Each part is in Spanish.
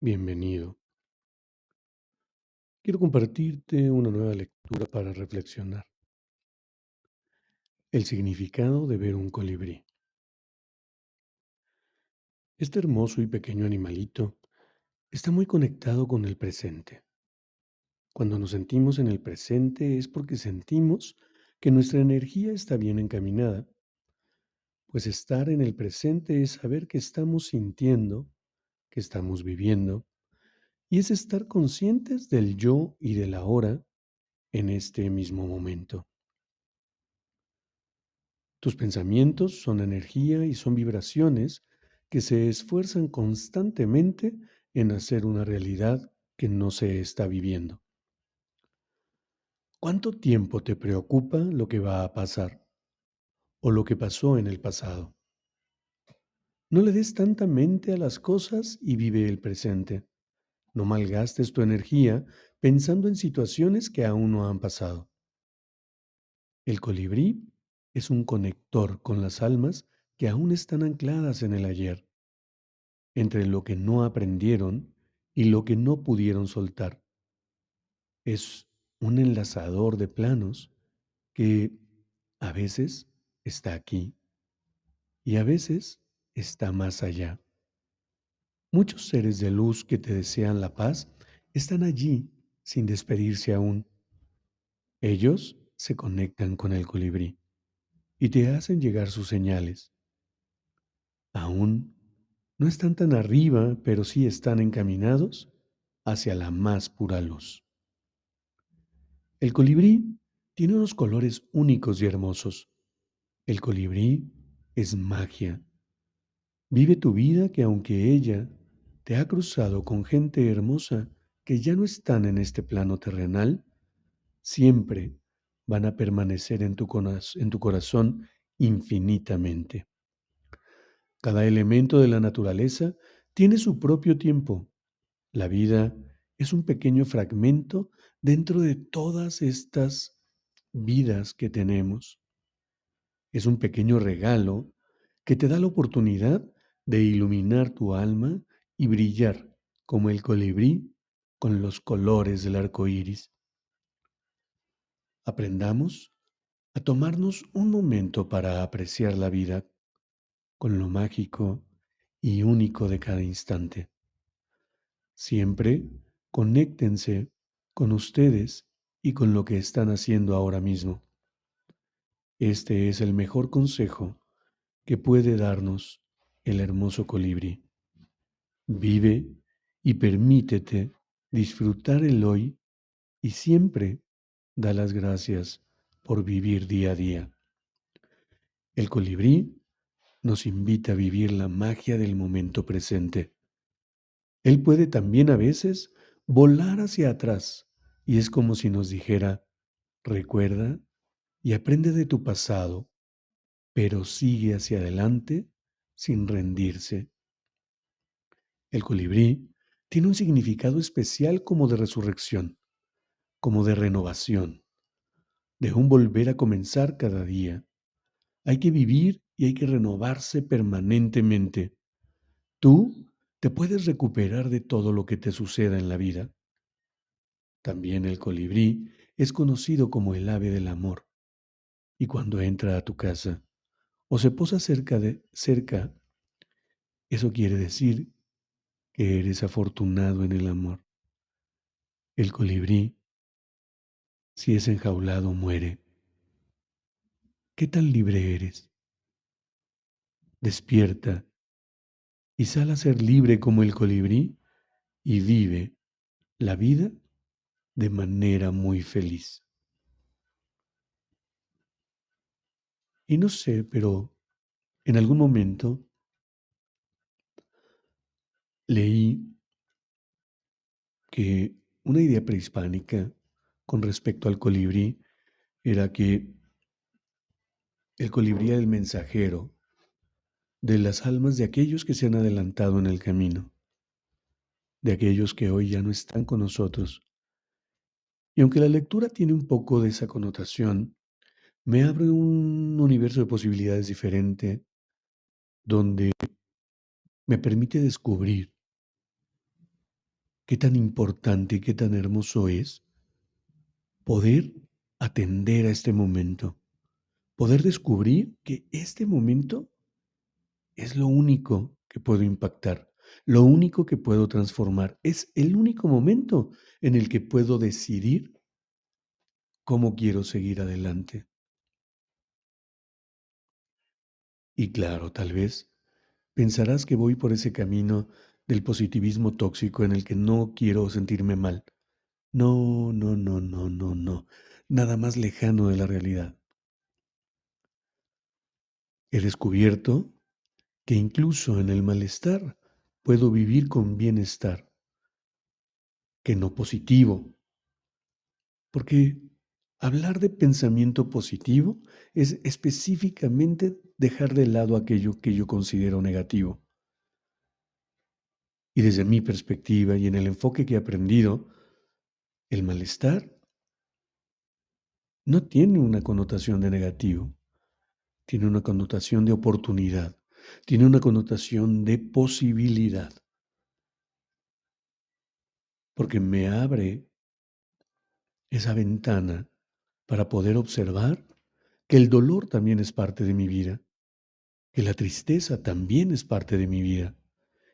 Bienvenido. Quiero compartirte una nueva lectura para reflexionar. El significado de ver un colibrí. Este hermoso y pequeño animalito está muy conectado con el presente. Cuando nos sentimos en el presente es porque sentimos que nuestra energía está bien encaminada pues estar en el presente es saber que estamos sintiendo, que estamos viviendo, y es estar conscientes del yo y del ahora en este mismo momento. Tus pensamientos son energía y son vibraciones que se esfuerzan constantemente en hacer una realidad que no se está viviendo. ¿Cuánto tiempo te preocupa lo que va a pasar? O lo que pasó en el pasado. No le des tanta mente a las cosas y vive el presente. No malgastes tu energía pensando en situaciones que aún no han pasado. El colibrí es un conector con las almas que aún están ancladas en el ayer, entre lo que no aprendieron y lo que no pudieron soltar. Es un enlazador de planos que a veces está aquí y a veces está más allá. Muchos seres de luz que te desean la paz están allí sin despedirse aún. Ellos se conectan con el colibrí y te hacen llegar sus señales. Aún no están tan arriba, pero sí están encaminados hacia la más pura luz. El colibrí tiene unos colores únicos y hermosos. El colibrí es magia. Vive tu vida que aunque ella te ha cruzado con gente hermosa que ya no están en este plano terrenal, siempre van a permanecer en tu, corazón infinitamente. Cada elemento de la naturaleza tiene su propio tiempo. La vida es un pequeño fragmento dentro de todas estas vidas que tenemos. Es un pequeño regalo que te da la oportunidad de iluminar tu alma y brillar como el colibrí con los colores del arco iris. Aprendamos a tomarnos un momento para apreciar la vida con lo mágico y único de cada instante. Siempre conéctense con ustedes y con lo que están haciendo ahora mismo. Este es el mejor consejo que puede darnos el hermoso colibrí. Vive y permítete disfrutar el hoy y siempre da las gracias por vivir día a día. El colibrí nos invita a vivir la magia del momento presente. Él puede también a veces volar hacia atrás y es como si nos dijera, recuerda y aprende de tu pasado, pero sigue hacia adelante sin rendirse. El colibrí tiene un significado especial como de resurrección, como de renovación, de un volver a comenzar cada día. Hay que vivir y hay que renovarse permanentemente. Tú te puedes recuperar de todo lo que te suceda en la vida. También el colibrí es conocido como el ave del amor y cuando entra a tu casa o se posa cerca de cerca, eso quiere decir que eres afortunado en el amor. El colibrí, si es enjaulado, muere. ¿Qué tan libre eres? Despierta y sal a ser libre como el colibrí y vive la vida de manera muy feliz. Y no sé, pero en algún momento leí que una idea prehispánica con respecto al colibrí era que el colibrí era el mensajero de las almas de aquellos que se han adelantado en el camino, de aquellos que hoy ya no están con nosotros. Y aunque la lectura tiene un poco de esa connotación, me abre un universo de posibilidades diferente donde me permite descubrir qué tan importante y qué tan hermoso es poder atender a este momento, poder descubrir que este momento es lo único que puedo impactar, lo único que puedo transformar, es el único momento en el que puedo decidir cómo quiero seguir adelante. Y claro, tal vez pensarás que voy por ese camino del positivismo tóxico en el que no quiero sentirme mal. No, no, no, no, no, no. Nada más lejano de la realidad. He descubierto que incluso en el malestar puedo vivir con bienestar, que no positivo. Porque hablar de pensamiento positivo es específicamente dejar de lado aquello que yo considero negativo. Y desde mi perspectiva y en el enfoque que he aprendido, el malestar no tiene una connotación de negativo, tiene una connotación de oportunidad tiene una connotación de posibilidad, porque me abre esa ventana para poder observar que el dolor también es parte de mi vida, que la tristeza también es parte de mi vida,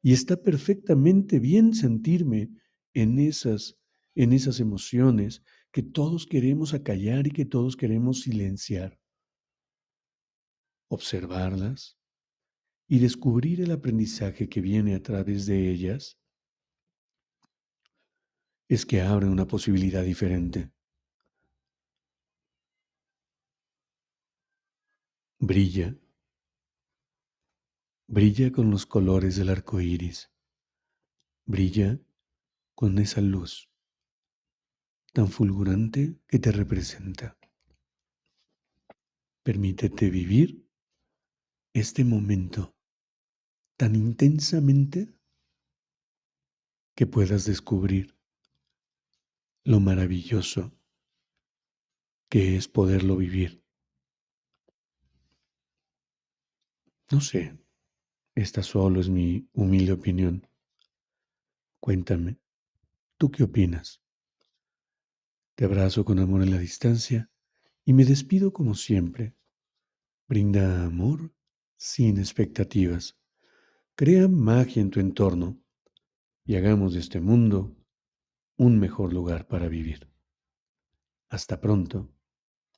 y está perfectamente bien sentirme en esas en esas emociones que todos queremos acallar y que todos queremos silenciar. Observarlas, y descubrir el aprendizaje que viene a través de ellas, es que abre una posibilidad diferente. Brilla, brilla con los colores del arco iris, brilla con esa luz tan fulgurante que te representa. Permítete vivir este momento tan intensamente que puedas descubrir lo maravilloso que es poderlo vivir. No sé, esta solo es mi humilde opinión. Cuéntame, ¿tú qué opinas? Te abrazo con amor en la distancia y me despido como siempre. Brinda amor sin expectativas. Crea magia en tu entorno y hagamos de este mundo un mejor lugar para vivir. Hasta pronto.